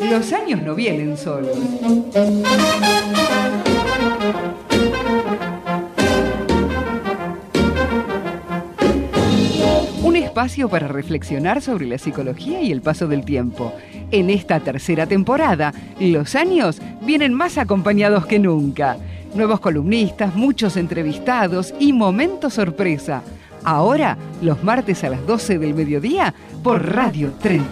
Los años no vienen solos. Un espacio para reflexionar sobre la psicología y el paso del tiempo. En esta tercera temporada, los años vienen más acompañados que nunca. Nuevos columnistas, muchos entrevistados y momentos sorpresa. Ahora, los martes a las 12 del mediodía, por Radio Tren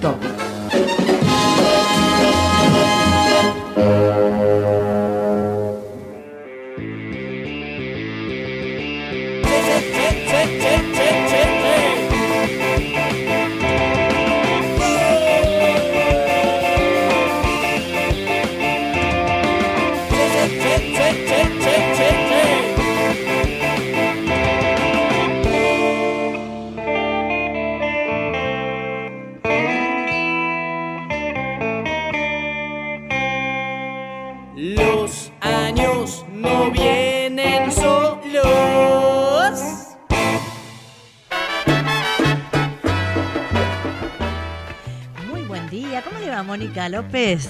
¿Cómo le va, Mónica López?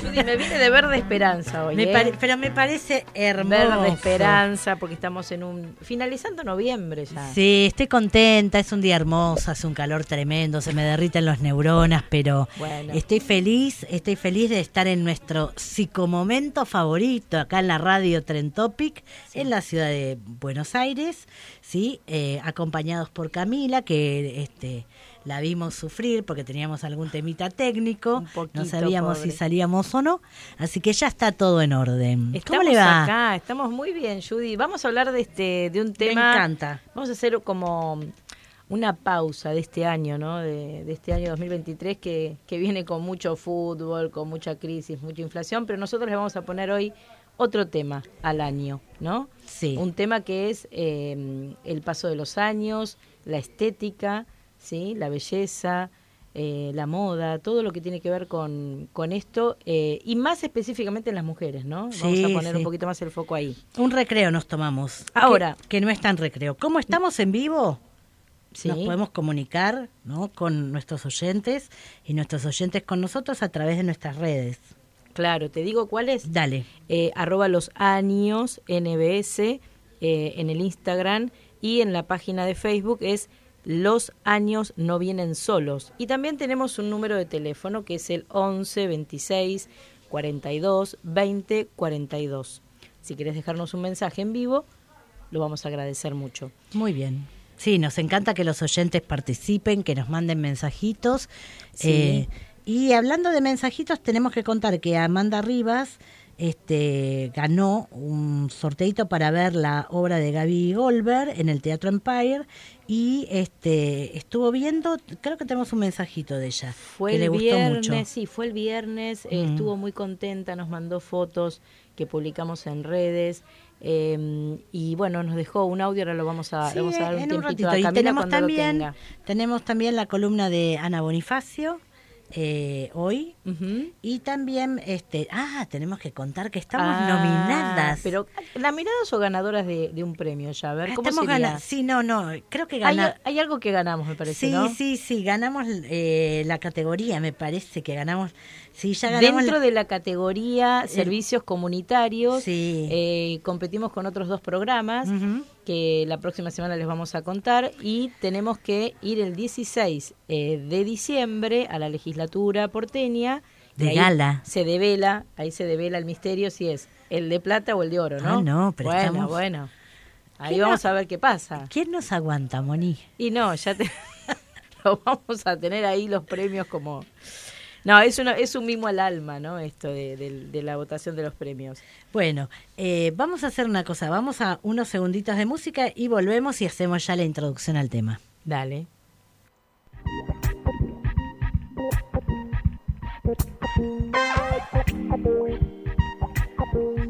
Judy, me viene de verde esperanza hoy. Me ¿eh? pero me parece hermoso. Verde esperanza, porque estamos en un. finalizando noviembre ya. Sí, estoy contenta, es un día hermoso, hace un calor tremendo, se me derriten los neuronas, pero Bueno. estoy feliz, estoy feliz de estar en nuestro psicomomento favorito, acá en la radio Tren Topic, en la ciudad de Buenos Aires, sí, Eh, acompañados por Camila, que este la vimos sufrir porque teníamos algún temita técnico, poquito, no sabíamos pobre. si salíamos o no, así que ya está todo en orden. Estamos ¿Cómo le va? acá, estamos muy bien, Judy. Vamos a hablar de este de un Me tema. encanta. Vamos a hacer como una pausa de este año, ¿no? De, de este año 2023 que, que viene con mucho fútbol, con mucha crisis, mucha inflación, pero nosotros le vamos a poner hoy otro tema al año, ¿no? Sí. Un tema que es eh, el paso de los años, la estética, ¿sí? La belleza, eh, la moda, todo lo que tiene que ver con, con esto, eh, y más específicamente en las mujeres, ¿no? Vamos a poner sí. un poquito más el foco ahí. Un recreo nos tomamos. Ahora. Que, que no es tan recreo. ¿Cómo estamos en vivo? Sí. Nos podemos comunicar ¿no? con nuestros oyentes y nuestros oyentes con nosotros a través de nuestras redes. Claro, te digo cuál es. Dale. eh, arroba los años NBS eh, en el Instagram y en la página de Facebook es Los años no vienen solos. Y también tenemos un número de teléfono que es el 11 26 42 20 42. Si querés dejarnos un mensaje en vivo, lo vamos a agradecer mucho. Muy bien. Sí, nos encanta que los oyentes participen, que nos manden mensajitos. Sí. Eh, y hablando de mensajitos, tenemos que contar que Amanda Rivas este, ganó un sorteito para ver la obra de Gaby Goldberg en el Teatro Empire y este, estuvo viendo, creo que tenemos un mensajito de ella, Fue que el le gustó viernes, mucho. sí, fue el viernes, eh, Mm. estuvo muy contenta, nos mandó fotos que publicamos en redes eh, y bueno, nos dejó un audio, ahora lo vamos a, Sí, le vamos a dar un en un tiempito ratito. a Y Camila tenemos también, tenemos también la columna de Ana Bonifacio eh, hoy. Y también, este, ah, tenemos que contar que estamos Ah, nominadas. Pero, ¿nominadas o ganadoras de, de un premio ya? A ver, ¿cómo estamos sería? Sí, no, no, creo que Hay, gana. hay algo que ganamos, me parece, Sí, ¿no? sí, sí, ganamos eh, la categoría, me parece que ganamos. Sí, ya ganamos. Dentro la- de la categoría servicios comunitarios, Sí. eh, competimos con otros dos programas. Que la próxima semana les vamos a contar y tenemos que ir el 16 eh, de diciembre a la legislatura porteña. De gala. Se devela, ahí se devela el misterio si es el de plata o el de oro, ¿no? Ah, no, pero bueno, estamos- bueno. Ahí ¿Quién vamos no- a ver qué pasa. ¿Quién nos aguanta, Moni? Y no, ya te lo vamos a tener ahí los premios como no, es, una, es un mimo al alma, ¿no? Esto de, de, la votación de los premios. Bueno, eh, vamos a hacer una cosa, vamos a unos segunditos de música y volvemos y hacemos ya la introducción al tema. Dale.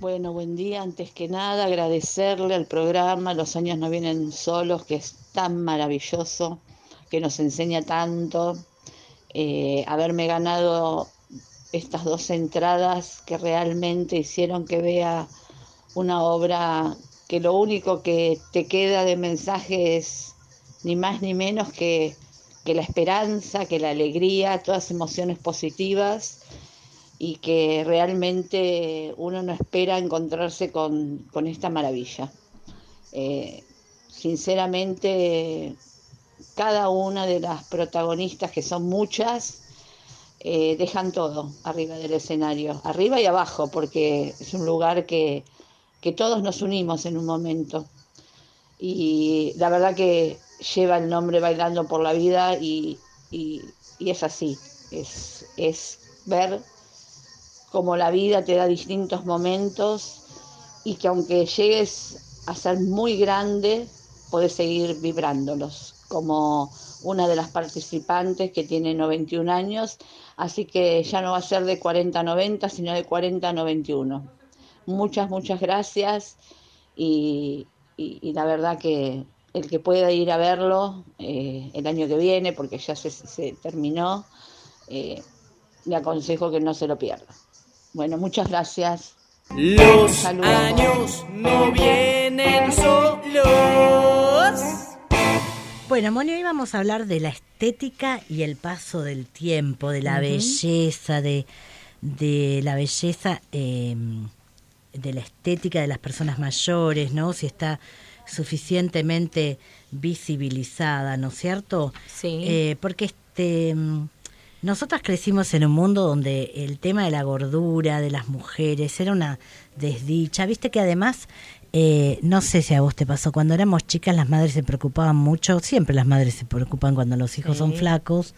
Bueno, buen día. Antes que nada, agradecerle al programa Los años no vienen solos, que es tan maravilloso, que nos enseña tanto. Eh, haberme ganado estas dos entradas que realmente hicieron que vea una obra que lo único que te queda de mensaje es ni más ni menos que, que la esperanza, que la alegría, todas emociones positivas y que realmente uno no espera encontrarse con, con esta maravilla. Eh, sinceramente, cada una de las protagonistas, que son muchas, eh, dejan todo arriba del escenario, arriba y abajo, porque es un lugar que, que todos nos unimos en un momento. Y la verdad que lleva el nombre Bailando por la Vida y, y, y es así, es, es ver cómo la vida te da distintos momentos y que aunque llegues a ser muy grande, puedes seguir vibrándolos, como una de las participantes que tiene 91 años, así que ya no va a ser de 40 a 90, sino de 40 a 91. Muchas, muchas gracias y la verdad que el que pueda ir a verlo eh, el año que viene, porque ya se, se terminó, eh, le aconsejo que no se lo pierda. Bueno, muchas gracias. Los años no vienen solos. Bueno, Moni, hoy vamos a hablar de la estética y el paso del tiempo, de la belleza, de, de la belleza, eh, de la estética de las personas mayores, ¿no? Si está suficientemente visibilizada, ¿no es cierto? Sí. Eh, porque este, mm, nosotras crecimos en un mundo donde el tema de la gordura de las mujeres era una desdicha. Viste que además, eh, no sé si a vos te pasó, cuando éramos chicas las madres se preocupaban mucho, siempre las madres se preocupan cuando los hijos son flacos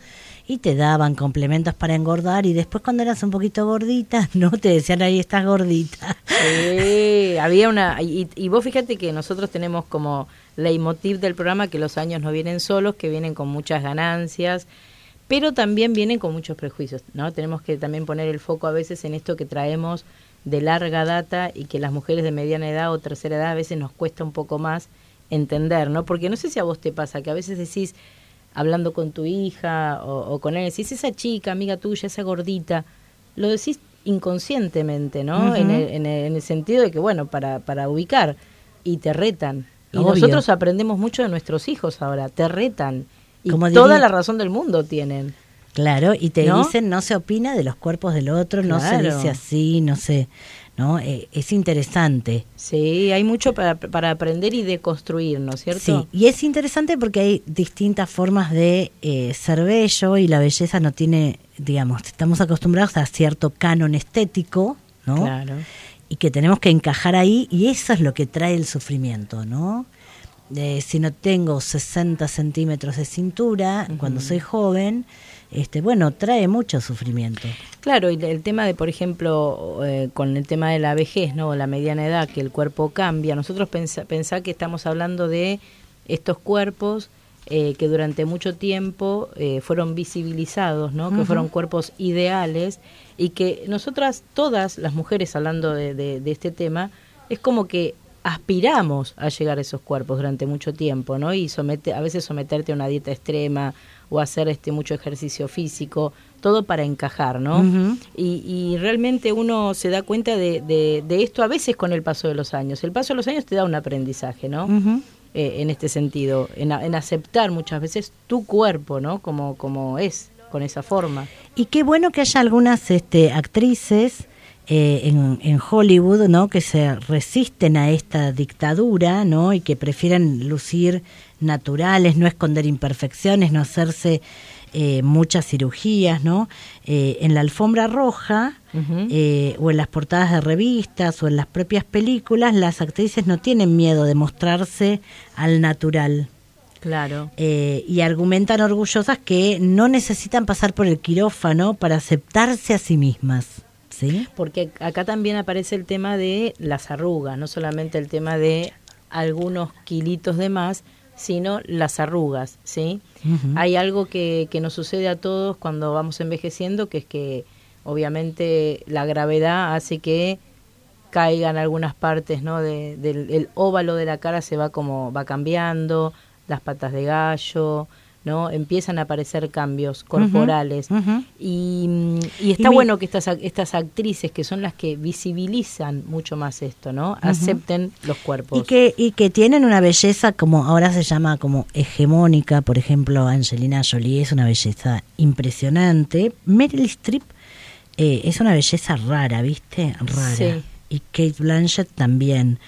y te daban complementos para engordar y después cuando eras un poquito gordita, no, te decían ahí estás gordita. Sí, había una. Y, y vos fíjate que nosotros tenemos como leitmotiv del programa que los años no vienen solos, que vienen con muchas ganancias, pero también vienen con muchos prejuicios, ¿no? Tenemos que también poner el foco a veces en esto que traemos de larga data y que las mujeres de mediana edad o tercera edad a veces nos cuesta un poco más entender, ¿no? Porque no sé si a vos te pasa que a veces decís, hablando con tu hija o, o con él, decís, esa chica, amiga tuya, esa gordita, lo decís inconscientemente, ¿no? En, el, en, el, en el sentido de que, bueno, para, para ubicar y te retan. Y Obvio. nosotros aprendemos mucho de nuestros hijos ahora, te retan. Y Como toda diría- la razón del mundo tienen. Claro, y te ¿No? dicen no se opina de los cuerpos del otro, no se dice así, no sé, ¿no? Eh, es interesante. Sí, hay mucho para, para aprender y deconstruir, ¿no es cierto? Sí, y es interesante porque hay distintas formas de eh, ser bello y la belleza no tiene, digamos, estamos acostumbrados a cierto canon estético, ¿no? Claro. Y que tenemos que encajar ahí y eso es lo que trae el sufrimiento, ¿no? Eh, si no tengo 60 centímetros de cintura cuando soy joven, este, bueno, trae mucho sufrimiento. Claro, y el tema de, por ejemplo, eh, con el tema de la vejez, ¿no? La mediana edad, que el cuerpo cambia. Nosotros pensa, pensá que estamos hablando de estos cuerpos eh, que durante mucho tiempo eh, fueron visibilizados, ¿no? Que fueron cuerpos ideales y que nosotras, todas las mujeres, hablando de, de- de este tema, es como que aspiramos a llegar a esos cuerpos durante mucho tiempo, ¿no? Y somete, a veces someterte a una dieta extrema o hacer este mucho ejercicio físico, todo para encajar, ¿no? Y, y realmente uno se da cuenta de, de- de esto a veces con el paso de los años. El paso de los años te da un aprendizaje, ¿no? Eh, en este sentido, en, en aceptar muchas veces tu cuerpo, ¿no? Como, como es, con esa forma. Y qué bueno que haya algunas este, actrices eh, en, en Hollywood, ¿no? Que se resisten a esta dictadura, ¿no? Y que prefieren lucir naturales, no esconder imperfecciones, no hacerse eh, muchas cirugías, ¿no? Eh, en la alfombra roja eh, o en las portadas de revistas o en las propias películas, las actrices no tienen miedo de mostrarse al natural. Claro. Eh, y argumentan orgullosas que no necesitan pasar por el quirófano para aceptarse a sí mismas. ¿Sí? Porque acá también aparece el tema de las arrugas, no solamente el tema de algunos kilitos de más, sino las arrugas, ¿sí? Hay algo que, que nos sucede a todos cuando vamos envejeciendo, que es que obviamente la gravedad hace que caigan algunas partes, ¿no? De- del el óvalo de la cara se va como va cambiando, las patas de gallo, ¿no? Empiezan a aparecer cambios corporales. Y, mm, y está Y bueno que estas, estas actrices, que son las que visibilizan mucho más esto, ¿no? Acepten los cuerpos. Y que, y que tienen una belleza como ahora se llama como hegemónica, por ejemplo, Angelina Jolie es una belleza impresionante. Meryl Streep eh, es una belleza rara, ¿viste? Rara. Sí. Y Kate Blanchett también.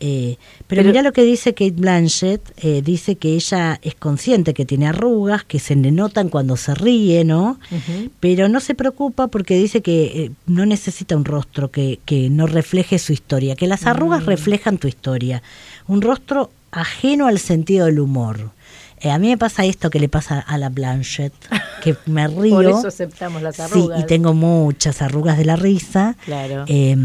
Eh, pero, Pero- mira lo que dice Kate Blanchett, eh, dice que ella es consciente que tiene arrugas, que se le notan cuando se ríe, ¿no? Pero no se preocupa porque dice que eh, no necesita un rostro que, que no refleje su historia, que las arrugas Mm. reflejan tu historia, un rostro ajeno al sentido del humor. Eh, a mí me pasa esto que le pasa a la Blanchett, que me río. Por eso aceptamos las Sí, arrugas. y tengo muchas arrugas de la risa. Claro. Eh,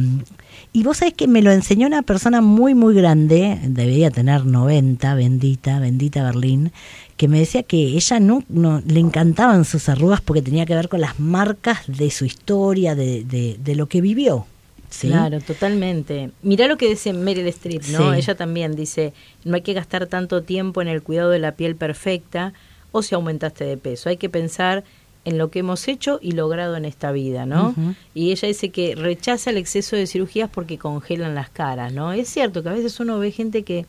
y vos sabés que me lo enseñó una persona muy, muy grande, debería tener 90, bendita, bendita Berlín, que me decía que ella no, no le encantaban sus arrugas porque tenía que ver con las marcas de su historia, de, de, de lo que vivió. ¿sí? Claro, totalmente. Mirá lo que dice Meryl Streep, ¿no? Sí. Ella también dice, no hay que gastar tanto tiempo en el cuidado de la piel perfecta o si aumentaste de peso. Hay que pensar en lo que hemos hecho y logrado en esta vida, ¿no? Y ella dice que rechaza el exceso de cirugías porque congelan las caras, ¿no? Es cierto que a veces uno ve gente que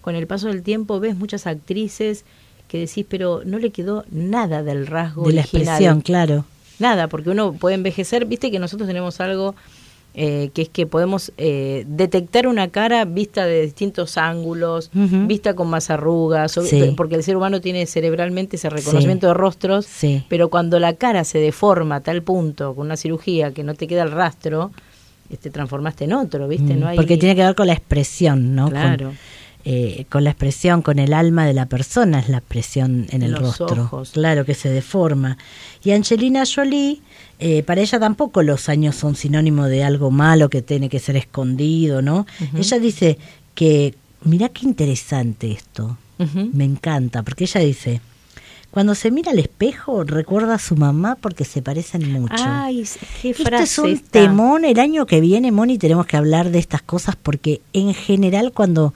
con el paso del tiempo ves muchas actrices que decís, pero no le quedó nada del rasgo De la expresión, claro. Nada, porque uno puede envejecer, viste que nosotros tenemos algo eh, que es que podemos eh, detectar una cara vista de distintos ángulos, vista con más arrugas, Sí. porque el ser humano tiene cerebralmente ese reconocimiento Sí. de rostros, Sí. pero cuando la cara se deforma a tal punto con una cirugía que no te queda el rastro, te transformaste en otro, ¿viste? Mm, No hay Porque tiene que ver con la expresión, ¿no? Con- Claro. Eh, con la expresión, con el alma de la persona, es la expresión en el Los rostro. ojos. Claro que se deforma. Y Angelina Jolie, eh, para ella tampoco los años son sinónimo de algo malo que tiene que ser escondido, ¿no? Ella dice que, mirá qué interesante esto, me encanta, porque ella dice, cuando se mira al espejo recuerda a su mamá porque se parecen mucho. Ay, qué Esto frase es un esta. temón. El año que viene, Moni, tenemos que hablar de estas cosas porque en general cuando,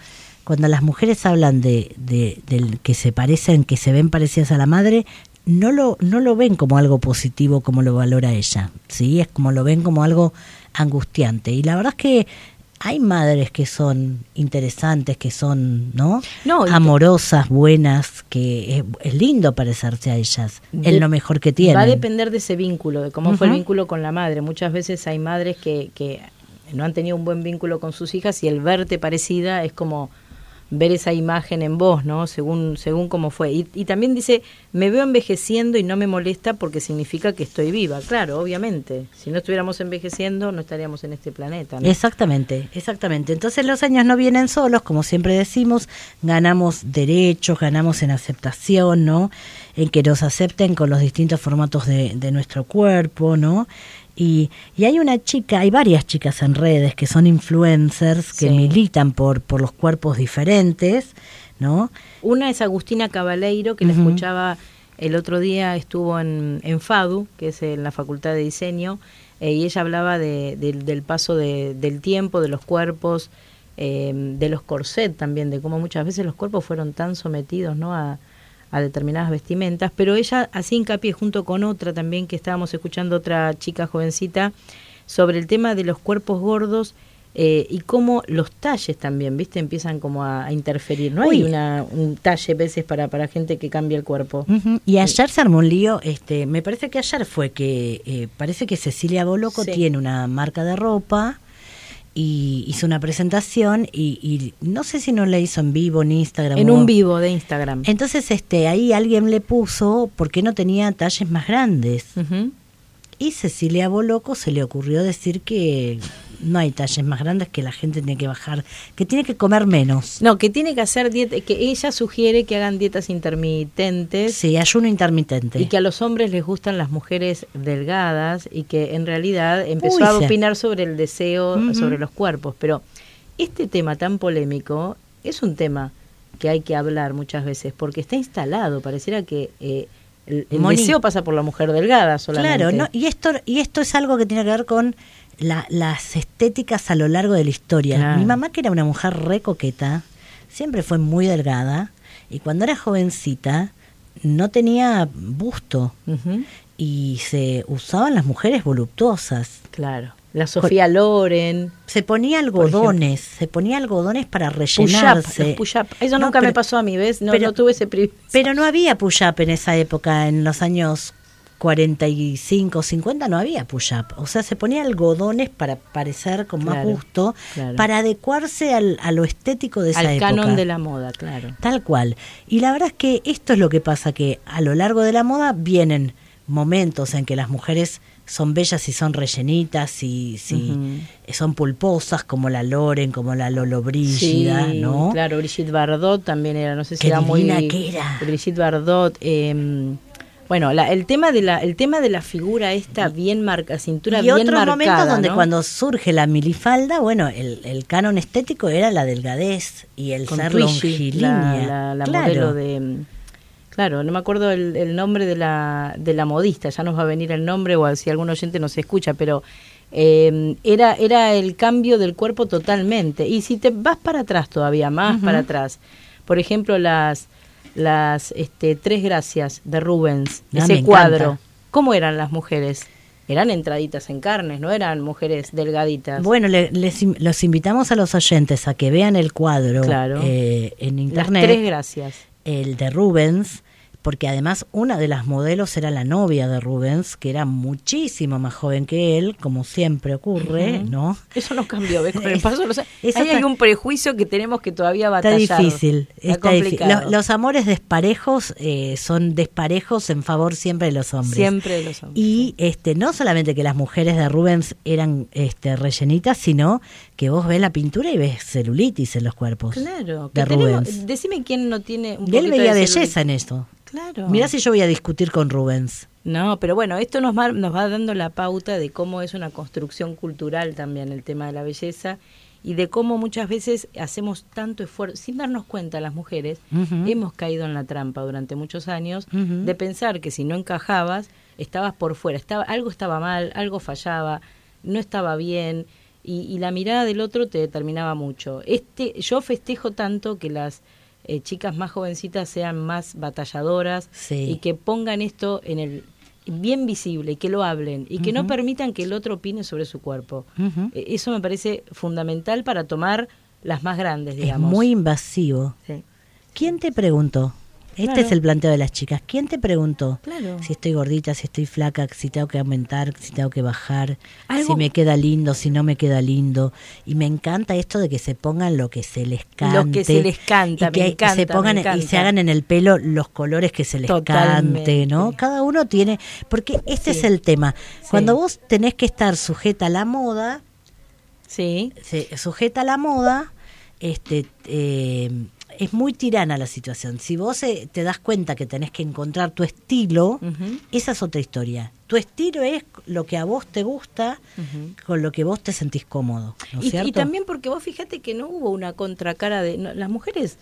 cuando las mujeres hablan de, de, del que se parecen, que se ven parecidas a la madre, no lo, no lo ven como algo positivo como lo valora ella. ¿sí? Es como lo ven como algo angustiante. Y la verdad es que hay madres que son interesantes, que son, ¿no? No, Amorosas, buenas, que es, es lindo parecerse a ellas. De- es lo mejor que tienen. Va a depender de ese vínculo, de cómo fue el vínculo con la madre. Muchas veces hay madres que, que no han tenido un buen vínculo con sus hijas y el verte parecida es como ver esa imagen en vos, ¿no? Según según cómo fue. Y, y también dice, me veo envejeciendo y no me molesta porque significa que estoy viva. Claro, obviamente. Si no estuviéramos envejeciendo, no estaríamos en este planeta, ¿no? Exactamente, exactamente. Entonces los años no vienen solos, como siempre decimos, ganamos derechos, ganamos en aceptación, ¿no? En que nos acepten con los distintos formatos de, de nuestro cuerpo, ¿no? Y, y hay una chica, hay varias chicas en redes que son influencers, que Sí. militan por, por los cuerpos diferentes, ¿no? Una es Agustina Cabaleiro, que la escuchaba el otro día, estuvo en, en FADU, que es en la Facultad de Diseño, eh, y ella hablaba de- del- del paso de- del tiempo, de los cuerpos, eh, de los corset también, de cómo muchas veces los cuerpos fueron tan sometidos ¿no? a, a determinadas vestimentas, pero ella hacía hincapié junto con otra también que estábamos escuchando otra chica jovencita sobre el tema de los cuerpos gordos eh, y cómo los talles también, ¿viste? Empiezan como a, a interferir. No hay una, un talle a veces para, para gente que cambia el cuerpo. Y ayer se armó un lío, este, me parece que ayer fue que, eh, parece que Cecilia Boloco Sí. tiene una marca de ropa y hizo una presentación y, y no sé si no la hizo en vivo en Instagram. En o- un vivo de Instagram. Entonces, este, ahí alguien le puso por qué no tenía talles más grandes. Y Cecilia Boloco se le ocurrió decir que no hay talles más grandes, que la gente tiene que bajar, que tiene que comer menos. No, que tiene que hacer dieta, que ella sugiere que hagan dietas intermitentes. Sí, ayuno intermitente. Y que a los hombres les gustan las mujeres delgadas y que en realidad empezó Uy, a opinar sobre el deseo, sobre los cuerpos. Pero este tema tan polémico es un tema que hay que hablar muchas veces porque está instalado. Pareciera que eh, el, el deseo pasa por la mujer delgada solamente. Claro, no, y esto y esto es algo que tiene que ver con la- las estéticas a lo largo de la historia. Claro. Mi mamá, que era una mujer re coqueta, siempre fue muy delgada y cuando era jovencita no tenía busto y se usaban las mujeres voluptuosas. Claro. La Sofía Loren. Se ponía algodones, se ponía algodones para rellenarse. los push-up. Eso No, nunca me pero- pasó a mí, ¿ves? No, pero- no tuve ese privilegio. Pero no había push-up en esa época, en los años 45, 50 no había push-up. O sea, se ponía algodones para parecer con más Claro, gusto, claro. para adecuarse al, a lo estético de esa Al época. canon de la moda, claro. Tal cual. Y la verdad es que esto es lo que pasa, que a lo largo de la moda vienen momentos en que las mujeres son bellas y son rellenitas y si son pulposas como la Loren, como la Lolo Brígida, Sí, ¿no? Claro, Brigitte Bardot también era, no sé si Qué era muy era. Brigitte Bardot, eh, bueno, la- el tema de la el tema de la figura esta bien marca, cintura y bien otros marcada, momentos donde ¿no? cuando surge la milifalda, bueno, el, el canon estético era la delgadez y el con ser longilínea. la, la, la Claro. modelo de Claro, no me acuerdo el, el nombre de la, de la modista, ya nos va a venir el nombre o si algún oyente nos escucha, pero eh, era, era el cambio del cuerpo totalmente. Y si te vas para atrás todavía, más para atrás, por ejemplo, las, las este, Tres Gracias de Rubens, Ah, ese encanta. cuadro, ¿cómo eran las mujeres? Eran entraditas en carnes, no eran mujeres delgaditas. Bueno, le- les los invitamos a los oyentes a que vean el cuadro Claro. eh, en las internet. Tres Gracias. el de Rubens, porque además una de las modelos era la novia de Rubens, que era muchísimo más joven que él, como siempre ocurre. ¿no? Eso no cambió, ¿ves? Con el paso de los años. Eso Ahí hay está- un prejuicio que tenemos que todavía Está batallar. difícil, está difícil. complicado. Lo- Los, amores desparejos eh, son desparejos en favor siempre de los hombres. Siempre de los hombres. Y este no solamente que las mujeres de Rubens eran este rellenitas, sino que vos ves la pintura y ves celulitis en los cuerpos. Claro. de tenemos- Rubens. decime quién no tiene un Y él veía de belleza en esto. Claro. Mirá si yo voy a discutir con Rubens. No, pero bueno, esto nos va, nos va dando la pauta de cómo es una construcción cultural también el tema de la belleza y de cómo muchas veces hacemos tanto esfuerzo, sin darnos cuenta las mujeres, hemos caído en la trampa durante muchos años de pensar que si no encajabas, estabas por fuera, estaba, algo estaba mal, algo fallaba, no estaba bien y, y la mirada del otro te determinaba mucho. Este, yo festejo tanto que las eh, chicas más jovencitas sean más batalladoras Sí. y que pongan esto en el bien visible y que lo hablen y que no permitan que el otro opine sobre su cuerpo. Eh, Eso me parece fundamental para tomar las más grandes, Es digamos. muy invasivo. Sí. ¿Quién te preguntó? Este Claro. es el planteo de las chicas. ¿Quién te preguntó? Claro. Si estoy gordita, si estoy flaca, si tengo que aumentar, si tengo que bajar, Algo- si me queda lindo, si no me queda lindo. Y me encanta esto de que se pongan lo que se les cante. Lo que se les canta, y que me encanta, se pongan me y se hagan en el pelo los colores que se les Totalmente. cante, ¿no? Cada uno tiene, porque este Sí. es el tema. Sí. Cuando vos tenés que estar sujeta a la moda, Sí. sujeta a la moda, este, eh, es muy tirana la situación. Si vos eh, te das cuenta que tenés que encontrar tu estilo, esa es otra historia. Tu estilo es lo que a vos te gusta, con lo que vos te sentís cómodo, ¿no Y, cierto? y también porque vos fíjate que no hubo una contracara de... no, las mujeres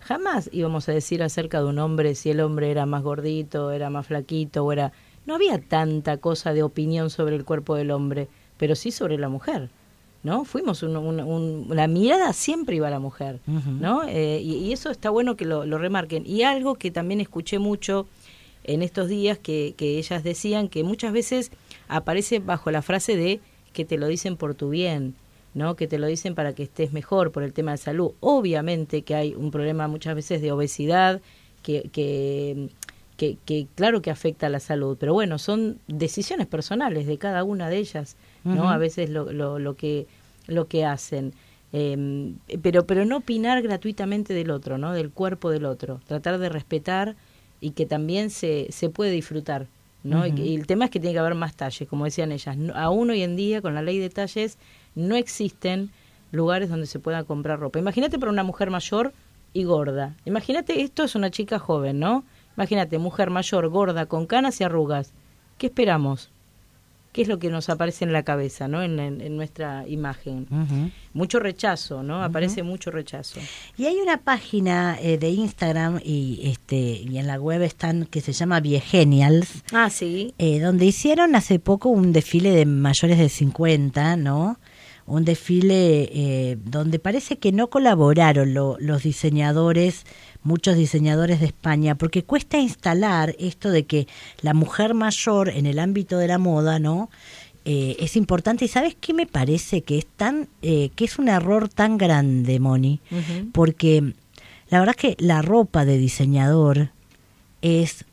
jamás íbamos a decir acerca de un hombre si el hombre era más gordito, era más flaquito o era... No había tanta cosa de opinión sobre el cuerpo del hombre, pero sí sobre la mujer. ¿No? Fuimos un- un- un- la mirada siempre iba a la mujer, ¿no? Eh, y, y eso está bueno que lo, lo remarquen. Y algo que también escuché mucho en estos días que, que ellas decían que muchas veces aparece bajo la frase de que te lo dicen por tu bien, ¿no? Que te lo dicen para que estés mejor por el tema de salud. Obviamente que hay un problema muchas veces de obesidad que, que que, que claro que afecta a la salud, pero bueno, son decisiones personales de cada una de ellas, ¿no? A veces lo, lo, lo que lo que hacen. Eh, pero pero no opinar gratuitamente del otro, ¿no? Del cuerpo del otro. Tratar de respetar y que también se, se puede disfrutar, ¿no? y el tema es que tiene que haber más talles, como decían ellas. No- aún hoy en día, con la ley de talles, no existen lugares donde se pueda comprar ropa. Imagínate para una mujer mayor y gorda. Imagínate, esto es una chica joven, ¿no? Imagínate, mujer mayor, gorda, con canas y arrugas. ¿Qué esperamos? ¿Qué es lo que nos aparece en la cabeza, ¿no? En, en- en nuestra imagen. Mucho rechazo, ¿no? Aparece mucho rechazo. Y hay una página eh, de Instagram y este y en la web están que se llama Viegenials, Ah, sí. eh, donde hicieron hace poco un desfile de mayores de 50, ¿no? Un desfile eh, donde parece que no colaboraron lo- los diseñadores, muchos diseñadores de España, porque cuesta instalar esto de que la mujer mayor en el ámbito de la moda, ¿no? Eh, es importante. Y sabes qué me parece que es tan eh, que es un error tan grande Moni porque la verdad que la ropa de diseñador es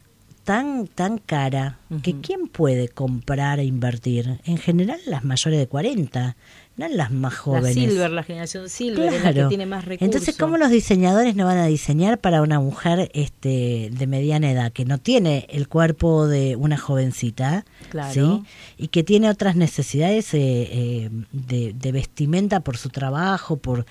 tan tan cara que quién puede comprar e invertir en general las mayores de 40 no las más jóvenes La Silver, la generación Silver, es la que Claro. tiene más recursos. Entonces, ¿cómo los diseñadores no van a diseñar para una mujer este de mediana edad que no tiene el cuerpo de una jovencita, Claro. ¿sí? Y que tiene otras necesidades eh, eh, de, de vestimenta por su trabajo, por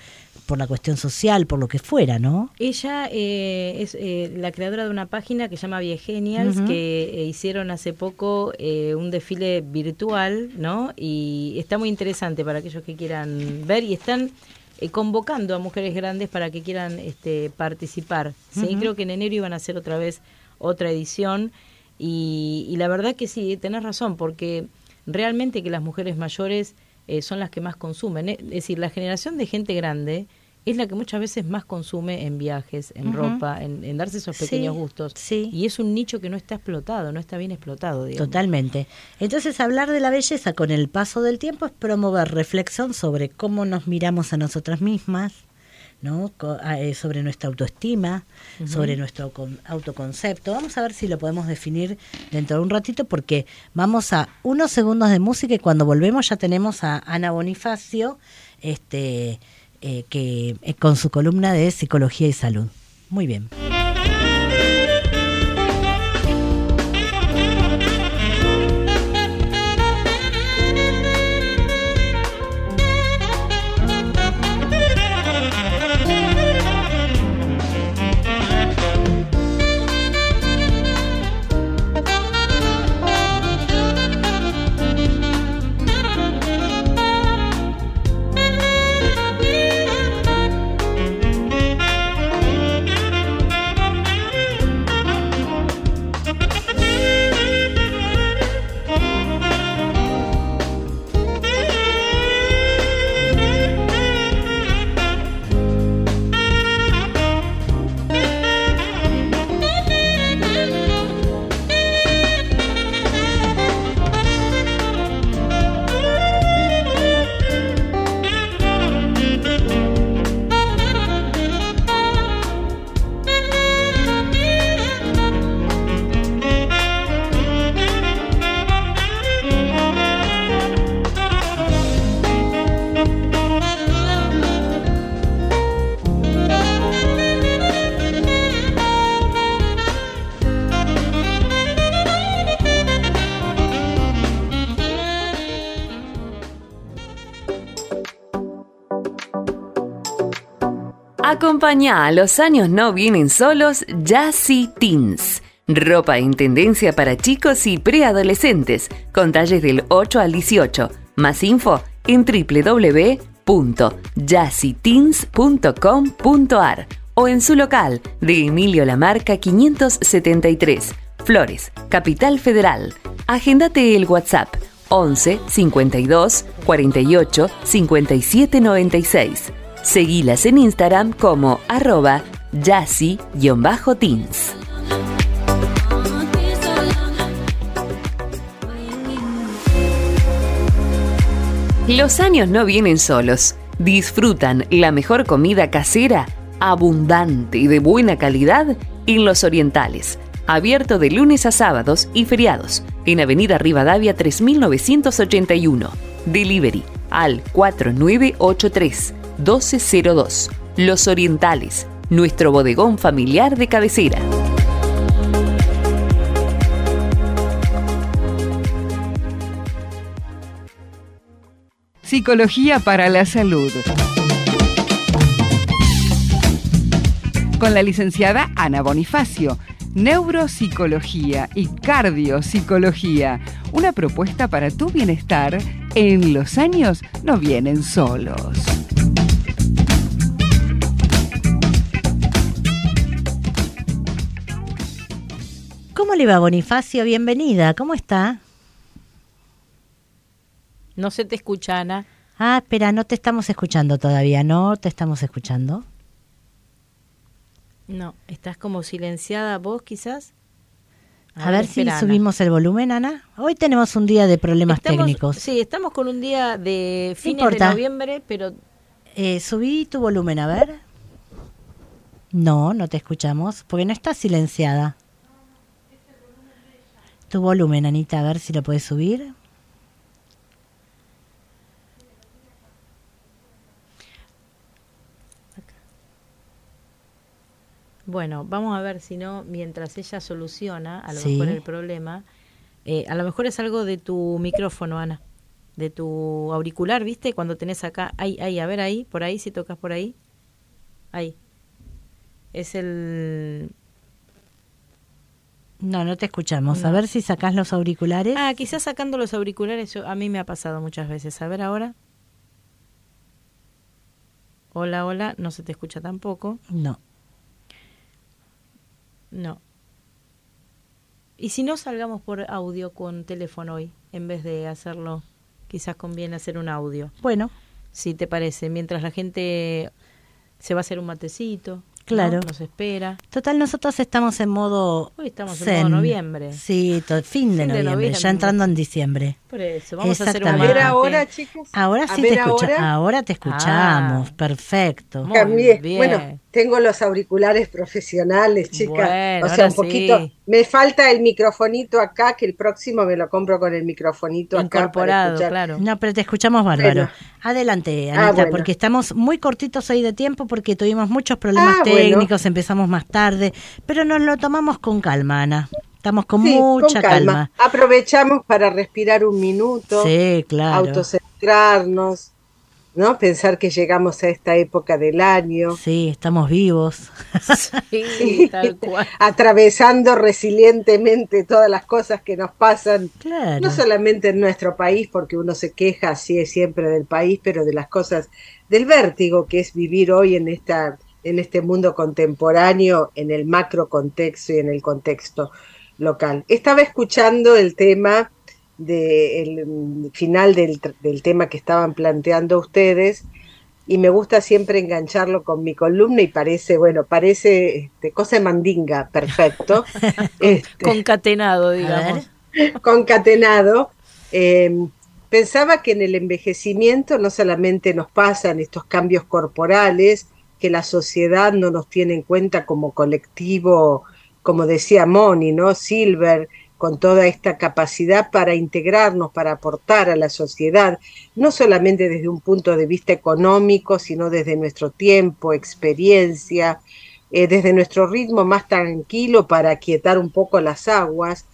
por la cuestión social, por lo que fuera, ¿no? Ella eh, es eh, la creadora de una página que se llama Viegenials, que eh, hicieron hace poco eh, un desfile virtual, ¿no? Y está muy interesante para aquellos que quieran ver y están eh, convocando a mujeres grandes para que quieran este, participar. ¿sí? Creo que en enero iban a hacer otra vez otra edición y, y la verdad que sí, tenés razón, porque realmente que las mujeres mayores eh, son las que más consumen. Es decir, la generación de gente grande es la que muchas veces más consume en viajes, en ropa, en, en darse esos Sí, pequeños gustos. Y es un nicho que no está explotado, no está bien explotado, digamos. Totalmente. Entonces, hablar de la belleza con el paso del tiempo es promover reflexión sobre cómo nos miramos a nosotras mismas, ¿no? Co- a- eh, sobre nuestra autoestima, sobre nuestro con- autoconcepto. Vamos a ver si lo podemos definir dentro de un ratito porque vamos a unos segundos de música y cuando volvemos ya tenemos a Ana Bonifacio este eh, que eh, con su columna de psicología y salud. Muy bien. Acompañá a los años no vienen solos Jazzy Teens. Ropa en tendencia para chicos y preadolescentes, con talles del 8 al 18. Más info en www.jazzyteens.com.ar o en su local de Emilio Lamarca 573, Flores, Capital Federal. Agéndate el WhatsApp 11 52 48 57 96. Seguilas en Instagram como arroba yassi-teens. Los años no vienen solos. Disfrutan la mejor comida casera, abundante y de buena calidad en Los Orientales. Abierto de lunes a sábados y feriados en Avenida Rivadavia 3981. Delivery al 4983 1202. Los Orientales, nuestro bodegón familiar de cabecera. Psicología para la salud. Con la licenciada Ana Bonifacio, Neuropsicología y Cardiopsicología, una propuesta para tu bienestar en los años no vienen solos. ¿Cómo le va Bonifacio? Bienvenida, ¿cómo está? No se te escucha, Ana. Ah, espera, no te estamos escuchando todavía, ¿no? ¿Te estamos escuchando? No, estás como silenciada vos quizás. A, ver, si subimos el volumen, Ana. Hoy tenemos un día de problemas Estamos- técnicos. Sí, estamos con un día de fines de noviembre, pero Eh, subí tu volumen, a ver. No, no te escuchamos, porque no está silenciada. Tu volumen, Anita, a ver si lo puedes subir. bueno, vamos a ver si no, mientras ella soluciona a lo Sí. mejor el problema, eh, a lo mejor es algo de tu micrófono, Ana, de tu auricular, ¿viste? Cuando tenés acá, ahí, ahí, a ver ahí, por ahí, si tocas por ahí, ahí. Es el... No, no te escuchamos. A ver si sacás los auriculares. Ah, quizás sacando los auriculares, yo- a mí me ha pasado muchas veces. A ver ahora. Hola, hola, no se te escucha tampoco. No. No. Y si no salgamos por audio con teléfono hoy, en vez de hacerlo, quizás conviene hacer un audio. Bueno. Si te parece, mientras la gente se va a hacer un matecito. ¿No? Claro. Nos espera. Total, nosotros estamos en modo. Hoy estamos en modo noviembre. Sí, to- fin de Fin de noviembre, noviembre. ya entrando en diciembre. Por eso, vamos a hacer un ahora, chicos? Ahora A sí ver te escucha, ahora. ahora te escuchamos, Ah. perfecto. Muy bien. Bueno, tengo los auriculares profesionales, chicas. Bueno, o sea, un poquito. sí. Me falta el microfonito acá, que el próximo me lo compro con el microfonito acá. para Incorporado, claro. No, pero te escuchamos bárbaro. Bueno. Adelante, Ah, Anita, bueno. porque estamos muy cortitos hoy de tiempo porque tuvimos muchos problemas Ah, bueno. técnicos, empezamos más tarde, pero nos lo tomamos con calma, Ana. Estamos con Sí, mucha con calma. Aprovechamos para respirar un minuto, Sí, claro. autocentrarnos, ¿no? Pensar que llegamos a esta época del año. Sí, estamos vivos. Sí, tal cual. atravesando resilientemente todas las cosas que nos pasan, Claro. no solamente en nuestro país, porque uno se queja así es siempre del país, pero de las cosas del vértigo que es vivir hoy en esta en este mundo contemporáneo, en el macro contexto y en el contexto local. Estaba escuchando el tema del mm, final del, tema que estaban planteando ustedes y me gusta siempre engancharlo con mi columna y parece, bueno, parece este, cosa de mandinga, perfecto. Este, Concatenado, digamos. concatenado. eh, pensaba que en el envejecimiento no solamente nos pasan estos cambios corporales, que la sociedad no nos tiene en cuenta como colectivo, como decía Moni, ¿no? Silver, con toda esta capacidad para integrarnos, para aportar a la sociedad, no solamente desde un punto de vista económico, sino desde nuestro tiempo, experiencia, eh, desde nuestro ritmo más tranquilo para aquietar un poco las aguas,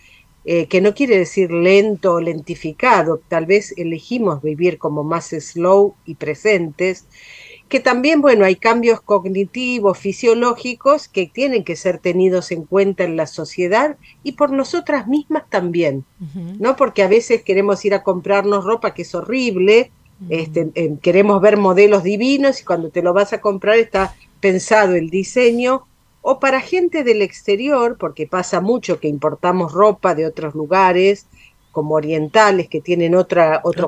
eh, que no quiere decir lento o lentificado, tal vez elegimos vivir como más slow y presentes, que también, bueno, hay cambios cognitivos, fisiológicos que tienen que ser tenidos en cuenta en la sociedad y por nosotras mismas también, ¿no? Porque a veces queremos ir a comprarnos ropa que es horrible, este, eh, queremos ver modelos divinos y cuando te lo vas a comprar está pensado el diseño. O para gente del exterior, porque pasa mucho que importamos ropa de otros lugares como orientales que tienen otra otro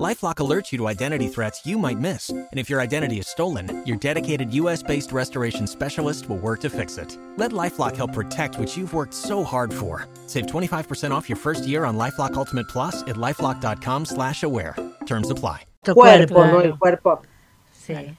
LifeLock alerts you to identity threats you might miss, and if your identity is stolen, your dedicated U.S.-based restoration specialist will work to fix it. Let LifeLock help protect what you've worked so hard for. Save 25% off your first year on LifeLock Ultimate Plus at lifeLock.com/aware. Terms apply. cuerpo, ¿no? El cuerpo,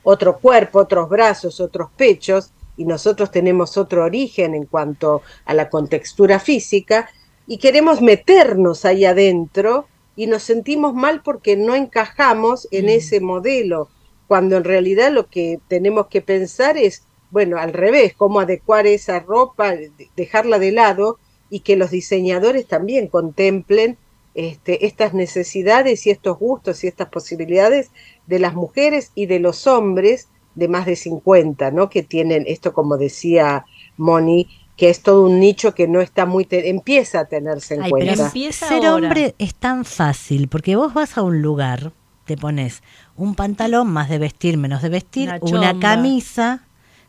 otro cuerpo, otros brazos, otros pechos, y nosotros tenemos otro origen en cuanto a la contextura física, y queremos meternos ahí adentro y nos sentimos mal porque no encajamos en ese modelo, cuando en realidad lo que tenemos que pensar es, bueno, al revés, cómo adecuar esa ropa, dejarla de lado y que los diseñadores también contemplen este, estas necesidades y estos gustos y estas posibilidades de las mujeres y de los hombres de más de 50, ¿no? Que tienen esto, como decía Moni, que es todo un nicho que no está muy empieza a tenerse en Ay, cuenta. Pero ser hombre es tan fácil porque vos vas a un lugar, te pones un pantalón más de vestir, menos de vestir, Una camisa,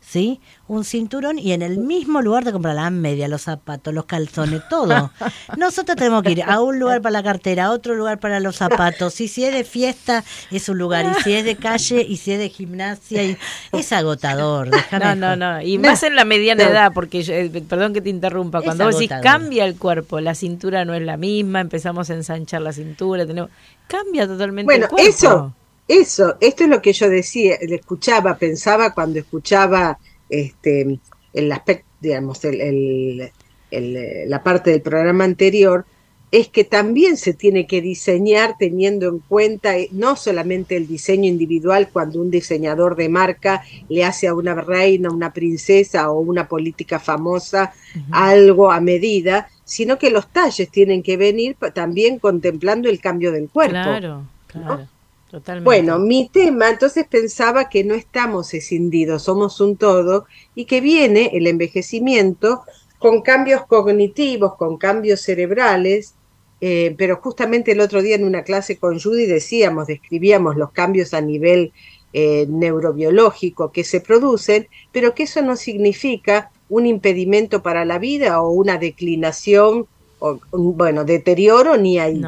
¿sí? Un cinturón y en el mismo lugar te compras la media, los zapatos, los calzones, todo. Nosotros tenemos que ir a un lugar para la cartera, a otro lugar para los zapatos. Y si es de fiesta, es un lugar. Y si es de calle, y si es de gimnasia, y es agotador. déjame No, no, no. Y más en la mediana No. edad, porque, yo- eh, perdón que te interrumpa, Es cuando vos decís cambia el cuerpo, la cintura no es la misma, empezamos a ensanchar la cintura, tenemos cambia totalmente Bueno, el cuerpo. eso, eso, esto es lo que yo decía, le escuchaba, pensaba cuando escuchaba este el aspecto, digamos, el, el- el, la parte del programa anterior, es que también se tiene que diseñar teniendo en cuenta eh, no solamente el diseño individual cuando un diseñador de marca le hace a una reina, una princesa o una política famosa algo a medida, sino que los talles tienen que venir también contemplando el cambio del cuerpo. Claro, claro, totalmente. Bueno, mi tema, entonces pensaba que no estamos escindidos, somos un todo y que viene el envejecimiento con cambios cognitivos, con cambios cerebrales, eh, pero justamente el otro día en una clase con Judy decíamos, describíamos los cambios a nivel eh, neurobiológico que se producen, pero que eso no significa un impedimento para la vida o una declinación, o, bueno, deterioro ni ahí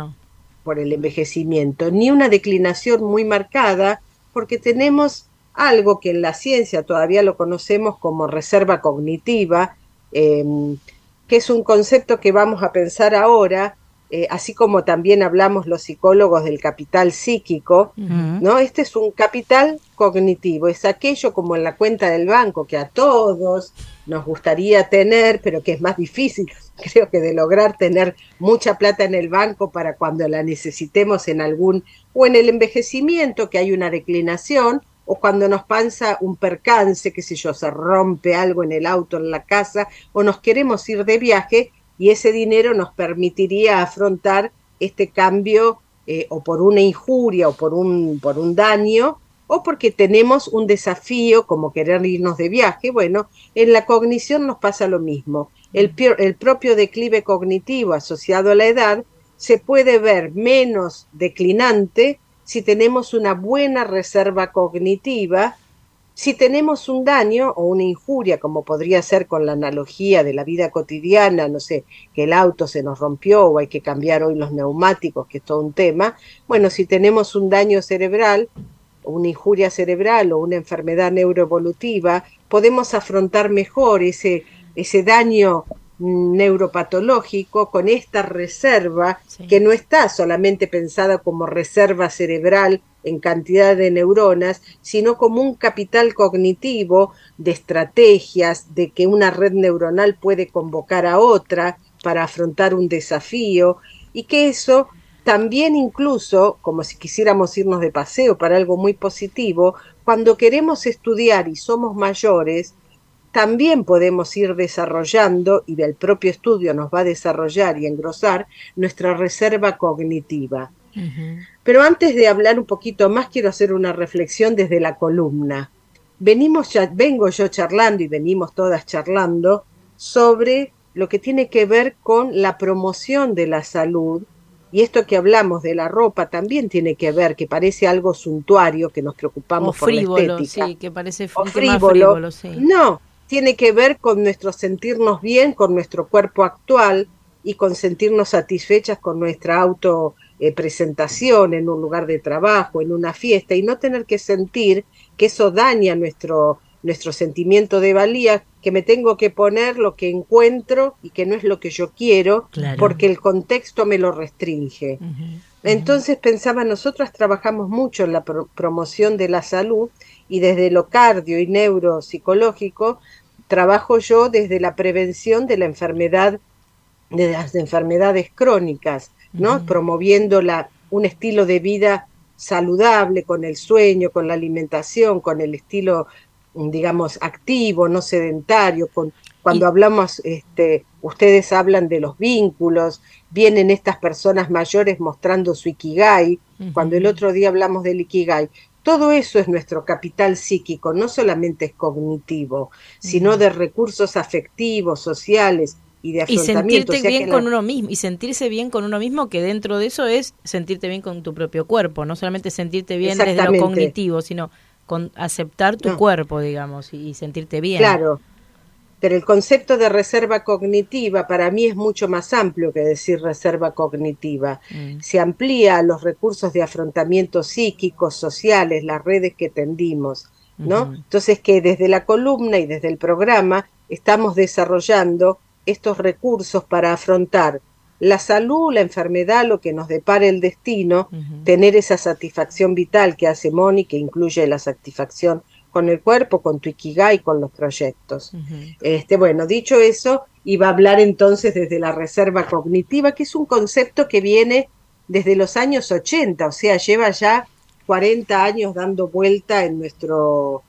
por el envejecimiento, ni una declinación muy marcada, porque tenemos algo que en la ciencia todavía lo conocemos como reserva cognitiva, eh, que es un concepto que vamos a pensar ahora, eh, así como también hablamos los psicólogos del capital psíquico, ¿no? Este es un capital cognitivo, es aquello como en la cuenta del banco que a todos nos gustaría tener, pero que es más difícil, creo que de lograr tener mucha plata en el banco para cuando la necesitemos en algún, o en el envejecimiento, que hay una declinación, o cuando nos pasa un percance, qué sé yo, se rompe algo en el auto, en la casa, o nos queremos ir de viaje y ese dinero nos permitiría afrontar este cambio eh, o por una injuria o por un, por un daño o porque tenemos un desafío como querer irnos de viaje. Bueno, en la cognición nos pasa lo mismo. El, el propio declive cognitivo asociado a la edad se puede ver menos declinante si tenemos una buena reserva cognitiva si tenemos un daño o una injuria, como podría ser con la analogía de la vida cotidiana, no sé, que el auto se nos rompió o hay que cambiar hoy los neumáticos, que es todo un tema, bueno, si tenemos un daño cerebral, una injuria cerebral o una enfermedad neuroevolutiva, podemos afrontar mejor ese, ese daño mm, neuropatológico con esta reserva que no está solamente pensada como reserva cerebral en cantidad de neuronas, sino como un capital cognitivo de estrategias, de que una red neuronal puede convocar a otra para afrontar un desafío y que eso también incluso, como si quisiéramos irnos de paseo para algo muy positivo, cuando queremos estudiar y somos mayores, también podemos ir desarrollando, y el propio estudio nos va a desarrollar y engrosar, nuestra reserva cognitiva. Pero antes de hablar un poquito más, quiero hacer una reflexión desde la columna. Venimos ya, vengo yo charlando y venimos todas charlando sobre lo que tiene que ver con la promoción de la salud. Y esto que hablamos de la ropa también tiene que ver, que parece algo suntuario, que nos preocupamos por la estética. Sí, que parece o frívolo. No, tiene que ver con nuestro sentirnos bien con nuestro cuerpo actual y con sentirnos satisfechas con nuestra auto eh, presentación en un lugar de trabajo, en una fiesta, y no tener que sentir que eso daña nuestro, nuestro sentimiento de valía, que me tengo que poner lo que encuentro y que no es lo que yo quiero, porque el contexto me lo restringe. Entonces pensaba, nosotras trabajamos mucho en la promoción de la salud y desde lo cardio y neuropsicológico, trabajo yo desde la prevención de la enfermedad, de las enfermedades crónicas, ¿no? Promoviendo la, un estilo de vida saludable con el sueño, con la alimentación, con el estilo, digamos, activo, no sedentario, con, cuando hablamos, este, ustedes hablan de los vínculos, vienen estas personas mayores mostrando su ikigai, cuando el otro día hablamos del ikigai, todo eso es nuestro capital psíquico, no solamente es cognitivo, sino de recursos afectivos, sociales, y de afrontamiento. Y sentirte bien con uno mismo, y sentirse bien con uno mismo, que dentro de eso es sentirte bien con tu propio cuerpo, no solamente sentirte bien desde lo cognitivo, sino con aceptar tu cuerpo, digamos, y, sentirte bien. Claro, pero el concepto de reserva cognitiva para mí es mucho más amplio que decir reserva cognitiva. Mm. Se amplía a los recursos de afrontamiento psíquicos, sociales, las redes que tendimos, ¿no? Entonces que desde la columna y desde el programa estamos desarrollando estos recursos para afrontar la salud, la enfermedad, lo que nos depara el destino, tener esa satisfacción vital que hace Moni, que incluye la satisfacción con el cuerpo, con tu ikigai, con los proyectos. este, bueno, dicho eso, iba a hablar entonces desde la reserva cognitiva, que es un concepto que viene desde los años 80, o sea, lleva ya 40 años dando vuelta en nuestro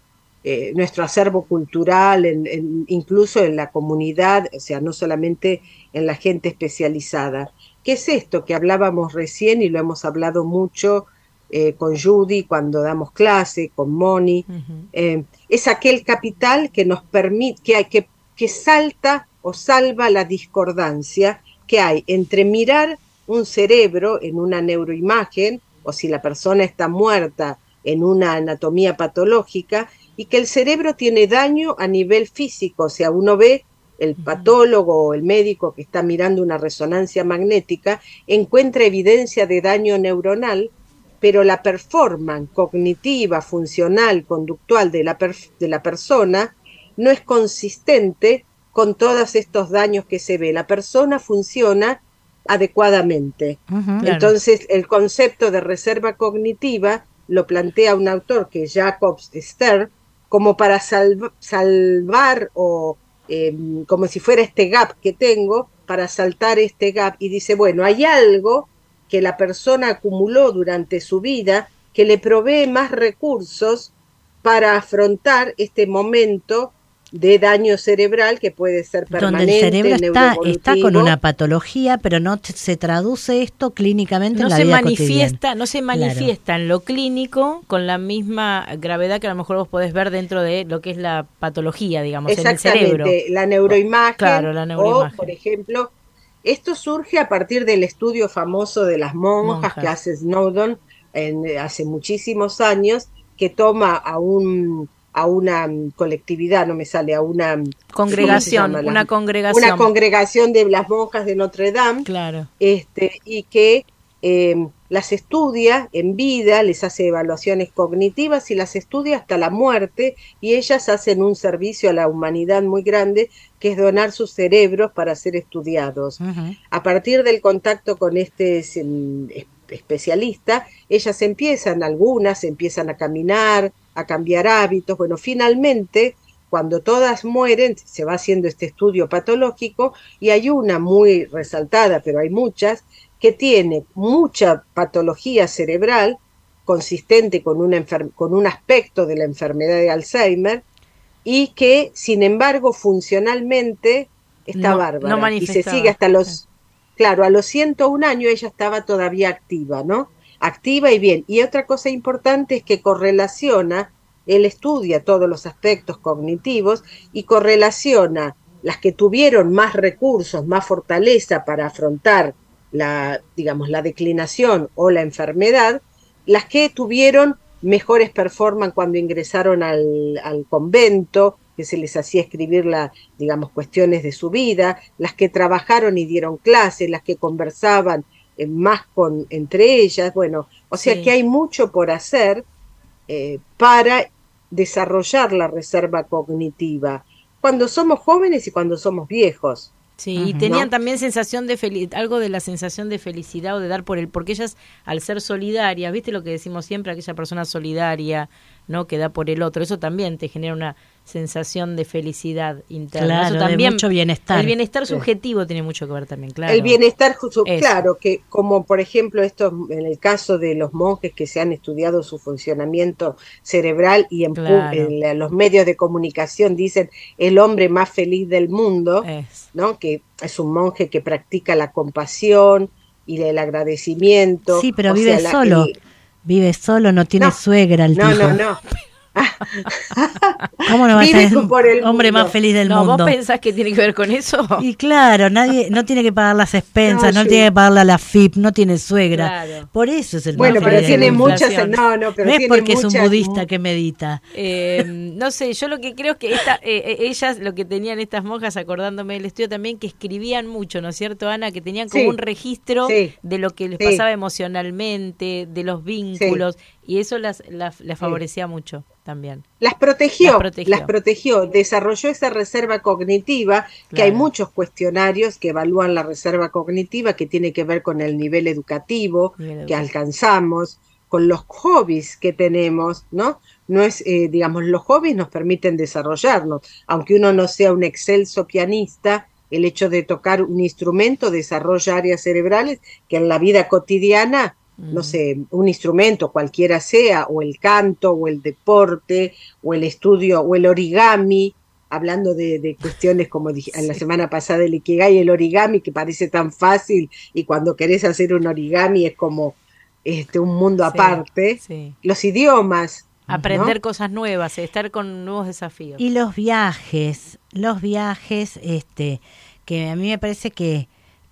eh, nuestro acervo cultural, en, incluso en la comunidad, o sea, no solamente en la gente especializada. ¿Qué es esto que hablábamos recién y lo hemos hablado mucho eh, con Judy cuando damos clase, con Moni? Eh, es aquel capital que nos permite, que, hay, que, que salta o salva la discordancia que hay entre mirar un cerebro en una neuroimagen, o si la persona está muerta en una anatomía patológica, y que el cerebro tiene daño a nivel físico, o sea, uno ve el patólogo o el médico que está mirando una resonancia magnética, encuentra evidencia de daño neuronal, pero la performance cognitiva, funcional, conductual de la, de la persona no es consistente con todos estos daños que se ve. La persona funciona adecuadamente. Entonces, el concepto de reserva cognitiva lo plantea un autor que es Jacobs Stern, como para salvar o em, como si fuera este gap que tengo, para saltar este gap. Y dice, bueno, hay algo que la persona acumuló durante su vida que le provee más recursos para afrontar este momento de daño cerebral que puede ser permanente. Donde el cerebro está, con una patología, pero no se traduce esto clínicamente en la se vida manifiesta, No se manifiesta en lo clínico con la misma gravedad que a lo mejor vos podés ver dentro de lo que es la patología, digamos, en el cerebro. la neuroimagen. Claro, la neuroimagen. O, por ejemplo, esto surge a partir del estudio famoso de las monjas, que hace Snowden en, hace muchísimos años, que toma a un a una mm, colectividad, no me sale, a una mm, congregación, una congregación. Una congregación de las monjas de Notre Dame. Claro. Este, y que em, las estudia en vida, les hace evaluaciones cognitivas y las estudia hasta la muerte y ellas hacen un servicio a la humanidad muy grande que es donar sus cerebros para ser estudiados. A partir del contacto con este especialista, ellas empiezan, algunas empiezan a caminar, a cambiar hábitos. Bueno, finalmente, cuando todas mueren, se va haciendo este estudio patológico y hay una muy resaltada, pero hay muchas, que tiene mucha patología cerebral consistente con, una enfer- con un aspecto de la enfermedad de Alzheimer y que, sin embargo, funcionalmente está No- bárbara no y se sigue hasta los, claro, a los 101 años ella estaba todavía activa, ¿no? Activa y bien. Y otra cosa importante es que correlaciona, él estudia todos los aspectos cognitivos y correlaciona las que tuvieron más recursos, más fortaleza para afrontar la, digamos, la declinación o la enfermedad, las que tuvieron mejores performance cuando ingresaron al, al convento, que se les hacía escribir la, digamos, cuestiones de su vida, las que trabajaron y dieron clases, las que conversaban más con entre ellas, bueno, o sea Sí. que hay mucho por hacer eh, para desarrollar la reserva cognitiva cuando somos jóvenes y cuando somos viejos. Sí, y tenían ¿no? también sensación de feli- algo de la sensación de felicidad o de dar por el, porque ellas al ser solidarias, viste lo que decimos siempre, aquella persona solidaria, ¿no? Que da por el otro, eso también te genera una sensación de felicidad interna. Claro, eso de también, mucho bienestar. El bienestar Sí. subjetivo tiene mucho que ver también, claro. El bienestar, justo, Eso. claro, que como por ejemplo esto en el caso de los monjes que se han estudiado su funcionamiento cerebral y en, pu- Claro. en la- los medios de comunicación dicen el hombre más feliz del mundo, ¿no? Que es un monje que practica la compasión y el agradecimiento. Sí, pero o vive sea, la- solo. el- Vive solo, no tiene No, suegra el no, tipo. no, no. ¿Cómo no va a ser el por el hombre mundo. más feliz del no, mundo? ¿vos pensás que tiene que ver con eso? Y claro, nadie no tiene que pagar las expensas, No, no, sí. tiene que pagarle a la FIP, no tiene suegra. Claro. Por eso es el Bueno, más pero feliz tiene del mundo. muchas, no, no, pero no es tiene porque es un muchas- budista que medita. Eh, no sé, yo lo que creo es que esta, eh, eh, ellas, lo que tenían estas monjas, acordándome del estudio también, que escribían mucho, ¿no es cierto, Ana? Que tenían como Sí, un registro sí, de lo que les sí. pasaba emocionalmente, de los vínculos, y eso las, las, las favorecía mucho también. Las protegió, Las protegió. las protegió, desarrolló esa reserva cognitiva, que hay muchos cuestionarios que evalúan la reserva cognitiva, que tiene que ver con el nivel educativo que alcanzamos, con los hobbies que tenemos, ¿no? No es, eh, digamos, los hobbies nos permiten desarrollarnos, aunque uno no sea un excelso pianista, el hecho de tocar un instrumento desarrolla áreas cerebrales que en la vida cotidiana no sé, un instrumento cualquiera sea, o el canto, o el deporte, o el estudio, o el origami, hablando de, de cuestiones como dije en la semana pasada el Ikigai, el origami que parece tan fácil y cuando querés hacer un origami es como este un mundo Sí, aparte. sí. Los idiomas. Aprender ¿no? cosas nuevas, estar con nuevos desafíos. Y los viajes, los viajes, este, que a mí me parece que,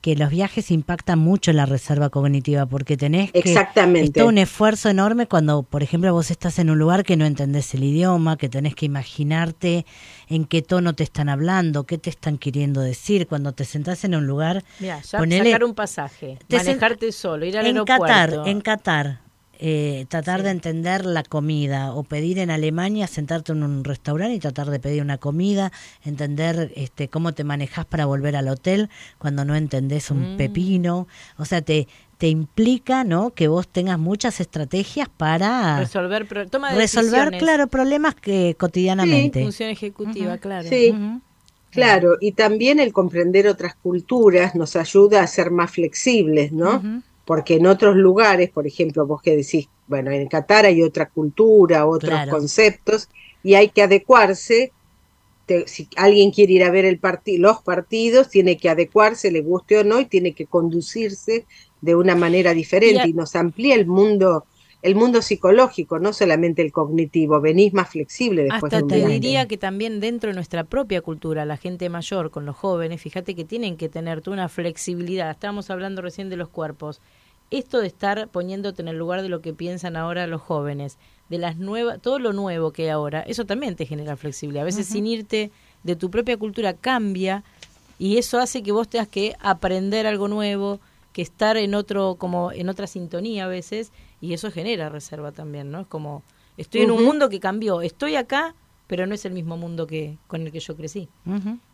que los viajes impactan mucho la reserva cognitiva, porque tenés que... Exactamente. Es todo un esfuerzo enorme cuando, por ejemplo, vos estás en un lugar que no entendés el idioma, que tenés que imaginarte en qué tono te están hablando, qué te están queriendo decir. Cuando te sentás en un lugar... Mira, ya ponele- sacar un pasaje, manejarte solo, ir al en aeropuerto. Qatar, en Qatar, eh, tratar de entender la comida o pedir en Alemania, sentarte en un restaurante y tratar de pedir una comida, entender este cómo te manejas para volver al hotel cuando no entendés un Mm. pepino, o sea, te te implica, ¿no? Que vos tengas muchas estrategias para resolver, pro- toma de resolver, decisiones. claro, problemas que cotidianamente. Función ejecutiva, claro. Sí. Claro, y también el comprender otras culturas nos ayuda a ser más flexibles, ¿no? Porque en otros lugares, por ejemplo, vos que decís, bueno, en Qatar hay otra cultura, otros Claro. conceptos, y hay que adecuarse. Te- si alguien quiere ir a ver el los partidos, tiene que adecuarse, le guste o no, y tiene que conducirse de una manera diferente, Y y nos amplía el mundo, el mundo psicológico, no solamente el cognitivo, venís más flexible después Hasta de un te diría que también dentro de nuestra propia cultura, la gente mayor con los jóvenes, fíjate que tienen que tener tú una flexibilidad. Estábamos hablando recién de los cuerpos. Esto de estar poniéndote en el lugar de lo que piensan ahora los jóvenes, de las nuevas, todo lo nuevo que hay ahora, eso también te genera flexibilidad. A veces sin irte de tu propia cultura cambia y eso hace que vos tengas que aprender algo nuevo, que estar en otro como en otra sintonía a veces y eso genera reserva también, ¿no? Es como estoy en un mundo que cambió, estoy acá, pero no es el mismo mundo que con el que yo crecí.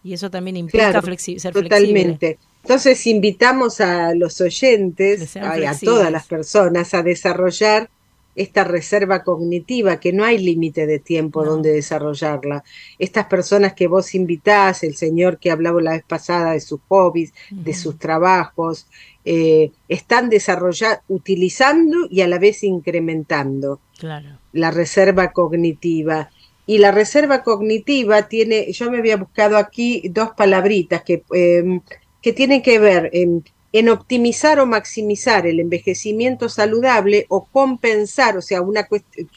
Y eso también implica Claro, flexi- ser totalmente. flexible. Entonces invitamos a los oyentes, a flexibles. todas las personas, a desarrollar esta reserva cognitiva, que no hay límite de tiempo donde desarrollarla. Estas personas que vos invitás, el señor que hablaba la vez pasada de sus hobbies, de sus trabajos, eh, están desarrollando, utilizando y a la vez incrementando Claro. la reserva cognitiva. Y la reserva cognitiva tiene, yo me había buscado aquí dos palabritas que, eh, que tienen que ver en, en optimizar o maximizar el envejecimiento saludable o compensar, o sea, una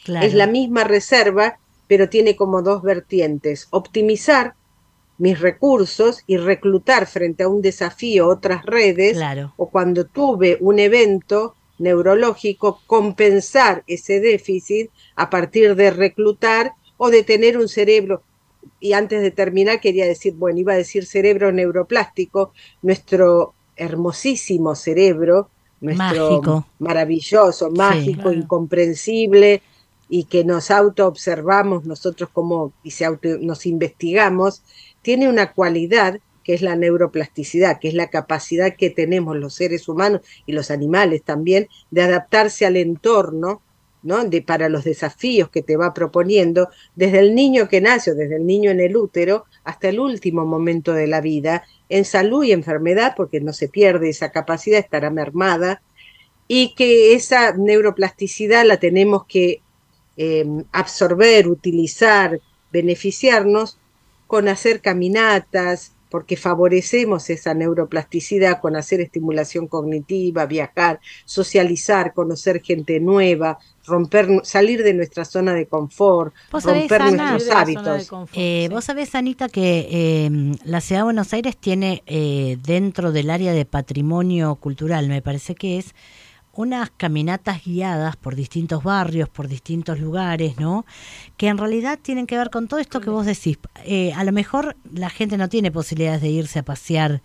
Claro. es la misma reserva, pero tiene como dos vertientes. Optimizar mis recursos y reclutar frente a un desafío otras redes, Claro. o cuando tuve un evento neurológico, compensar ese déficit a partir de reclutar o de tener un cerebro. Y antes de terminar, quería decir, bueno, iba a decir cerebro neuroplástico, nuestro hermosísimo cerebro, nuestro Mágico. maravilloso, mágico, incomprensible, y que nos autoobservamos nosotros como y se auto- nos investigamos, tiene una cualidad que es la neuroplasticidad, que es la capacidad que tenemos los seres humanos y los animales también de adaptarse al entorno, De, para los desafíos que te va proponiendo, desde el niño que nace, o desde el niño en el útero, hasta el último momento de la vida, en salud y enfermedad, porque no se pierde esa capacidad, estará mermada, y que esa neuroplasticidad la tenemos que eh, absorber, utilizar, beneficiarnos con hacer caminatas, porque favorecemos esa neuroplasticidad con hacer estimulación cognitiva, viajar, socializar, conocer gente nueva, romper, salir de nuestra zona de confort, Vos sabés, romper Ana, nuestros hábitos. Eh, Vos sabés, Anita, que eh, la ciudad de Buenos Aires tiene eh, dentro del área de patrimonio cultural, me parece que es, unas caminatas guiadas por distintos barrios, por distintos lugares, ¿no? Que en realidad tienen que ver con todo esto que vos decís. Eh, a lo mejor la gente no tiene posibilidades de irse a pasear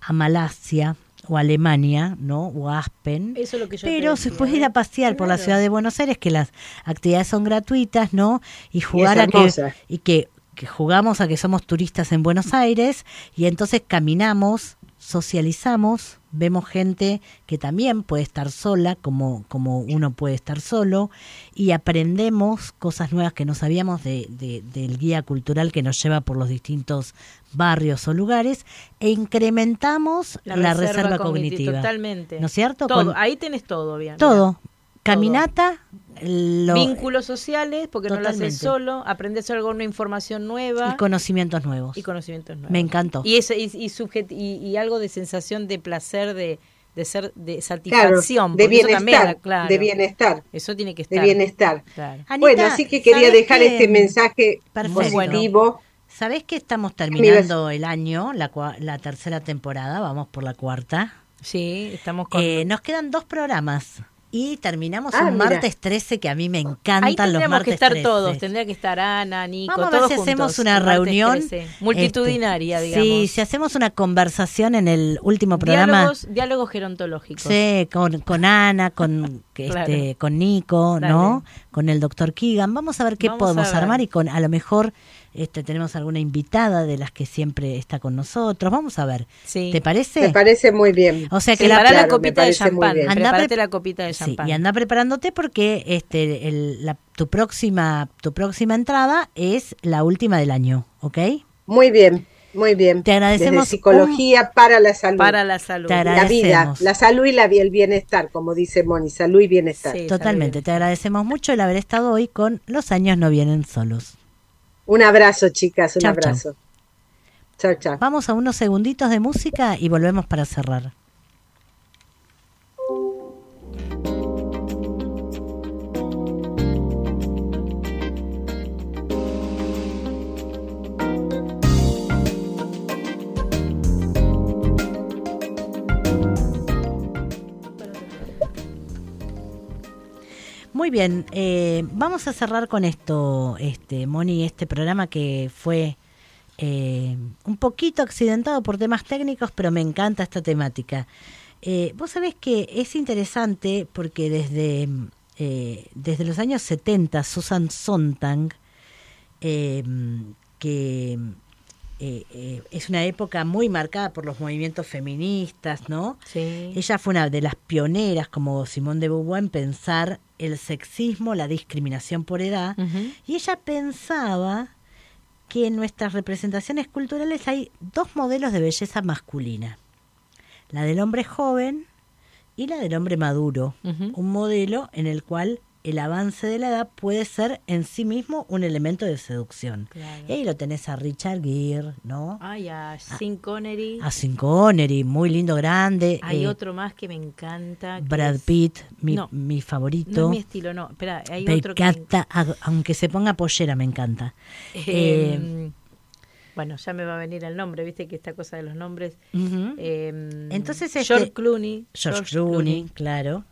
a Malasia o a Alemania, ¿no? O a Aspen. Eso es lo que yo Pero se puede ir a pasear por la ciudad de Buenos Aires, que las actividades son gratuitas, ¿no? Y jugar a que y que, que jugamos a que somos turistas en Buenos Aires y entonces caminamos, socializamos, vemos gente que también puede estar sola, como, como uno puede estar solo, y aprendemos cosas nuevas que no sabíamos de, de- del guía cultural que nos lleva por los distintos barrios o lugares, e incrementamos la, reserva, cognitiva. Totalmente. ¿No es cierto? Todo. Con- Ahí tenés todo, bien. todo. Caminata, lo- Vínculos sociales, porque no lo haces solo, aprendes algo, una información nueva. y conocimientos nuevos. y conocimientos nuevos. Me encantó. Y, ese, y, y, y, y algo de sensación de placer, de, de ser de satisfacción. de porque eso también, bienestar, claro. de bienestar. Eso tiene que de estar. bienestar. Claro. bueno, así que quería ¿sabés dejar este mensaje Perfecto. positivo. ¿Sabés que estamos terminando el año, la, la tercera temporada? Vamos por la cuarta. Sí, estamos con... Eh, nos quedan dos programas y terminamos Ah, un mira. martes 13 que a mí me encantan Ahí los martes que estar 13. todos, tendría que estar Ana, Nico, Vamos a ver todos si hacemos juntos, una el martes reunión 13, multitudinaria, este, digamos. Sí, si hacemos una conversación en el último programa. Diálogos, diálogos gerontológicos. Sí, con, con Ana, con que Claro. este, con Nico, ¿no? Con el doctor Keegan. Vamos a ver qué Vamos podemos armar y con a lo mejor este tenemos alguna invitada de las que siempre está con nosotros. Vamos a ver. Sí. ¿Te parece? Me parece muy bien. O sea que Sí, la, prepará la claro, me copita de champán. Prepárate la copita de Sí, champán. y anda preparándote porque este el- la- tu próxima tu próxima entrada es la última del año, ¿ok? Muy bien, muy bien. Te agradecemos Desde psicología para la salud. Para la salud. Te la vida, la salud y la, el bienestar, como dice Moni, salud y bienestar. Sí. Totalmente. Te agradecemos mucho el haber estado hoy con Los años no vienen solos. Un abrazo, chicas, un Chau, abrazo. Chao, chao. Vamos a unos segunditos de música y volvemos para cerrar. Muy bien, eh, vamos a cerrar con esto, este Moni, este programa que fue eh, un poquito accidentado por temas técnicos, pero me encanta esta temática. Eh, Vos sabés que es interesante porque desde, desde los años 70, Susan Sontag, que eh, eh, es una época muy marcada por los movimientos feministas, ¿no? Sí. Ella fue una de las pioneras, como Simone de Beauvoir, en pensar el sexismo, la discriminación por edad, y ella pensaba que en nuestras representaciones culturales hay dos modelos de belleza masculina, la del hombre joven y la del hombre maduro, un modelo en el cual el avance de la edad puede ser en sí mismo un elemento de seducción. Y ahí lo tenés a Richard Gere, ¿no? Ay, a Sean Connery. A Sean Connery, muy lindo, grande. Hay eh, otro más que me encanta. que Brad es- Pitt, mi, No, mi No favorito. es mi estilo, no. Espera, hay me otro que... encanta, a- aunque se ponga pollera, me encanta. Eh, Eh, bueno, ya me va a venir el nombre, viste que esta cosa de los nombres. Eh, Entonces, George este- Clooney. George, Clooney, claro.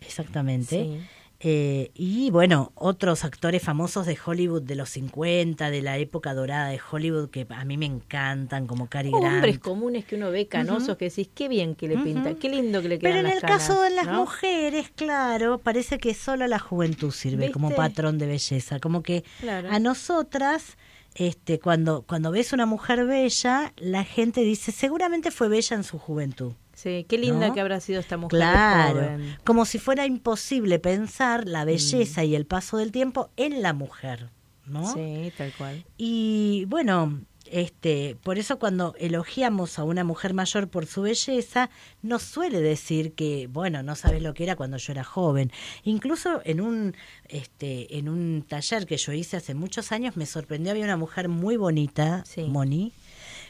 Exactamente. Sí. Eh, y bueno, otros actores famosos de Hollywood de los 50, de la época dorada de Hollywood, que a mí me encantan, como Cary Grant. Hombres comunes que uno ve canosos que decís, qué bien que le pinta, qué lindo que le quedan Pero en las el canas", caso de las ¿no? mujeres, claro, parece que solo la juventud sirve como patrón de belleza. Como que Claro. a nosotras, este, cuando, cuando ves una mujer bella, la gente dice, seguramente fue bella en su juventud. Sí, qué linda ¿no? que habrá sido esta mujer Claro, joven. como si fuera imposible pensar la Mm. belleza y el paso del tiempo en la mujer, ¿no? Sí, tal cual. Y bueno, este, por eso cuando elogiamos a una mujer mayor por su belleza, nos suele decir que, bueno, no sabes lo que era cuando yo era joven. Incluso en un, este, en un taller que yo hice hace muchos años, me sorprendió, había una mujer muy bonita, Moni,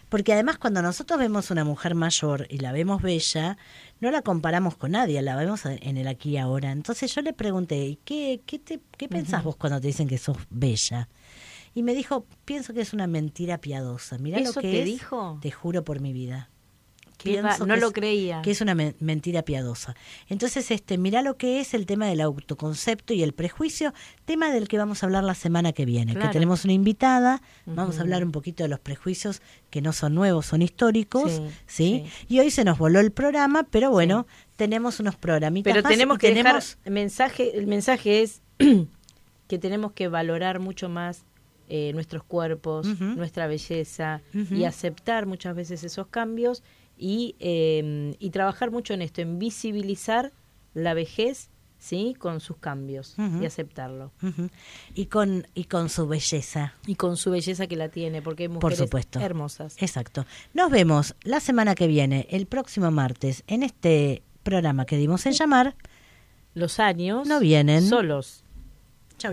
porque además cuando nosotros vemos una mujer mayor y la vemos bella, no la comparamos con nadie, la vemos en el aquí y ahora. Entonces yo le pregunté, ¿y qué, qué, te, qué pensás vos cuando te dicen que sos bella? Y me dijo, pienso que es una mentira piadosa. Mirá ¿Eso lo que te es, dijo? Te juro por mi vida. Va- no que lo es- creía. Que es una men- mentira piadosa. Entonces, este, mirá lo que es el tema del autoconcepto y el prejuicio, tema del que vamos a hablar la semana que viene. Claro. Que tenemos una invitada, vamos a hablar un poquito de los prejuicios que no son nuevos, son históricos, Sí, ¿sí? Y hoy se nos voló el programa, pero bueno, tenemos unos programitas Pero más tenemos que tenemos dejar mensaje, el mensaje es que tenemos que valorar mucho más eh, nuestros cuerpos, nuestra belleza y aceptar muchas veces esos cambios y, eh, y trabajar mucho en esto, en visibilizar la vejez, sí, con sus cambios y aceptarlo y con y con su belleza. y con su belleza que la tiene, porque hay Por mujeres supuesto. hermosas. Exacto. Nos vemos la semana que viene, el próximo martes, en este programa que dimos en llamar. Los años no vienen solos. Chau.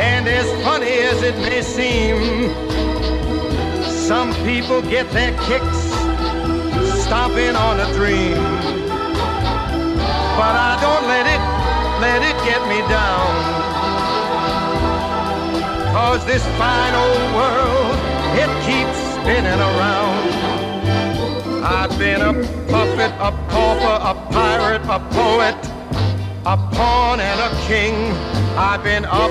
And as funny as it may seem, some people get their kicks stomping on a dream. But I don't let it, let it get me down. Cause this fine old world, it keeps spinning around. I've been a puppet, a pauper, a pirate, a poet, a pawn and a king. I've been up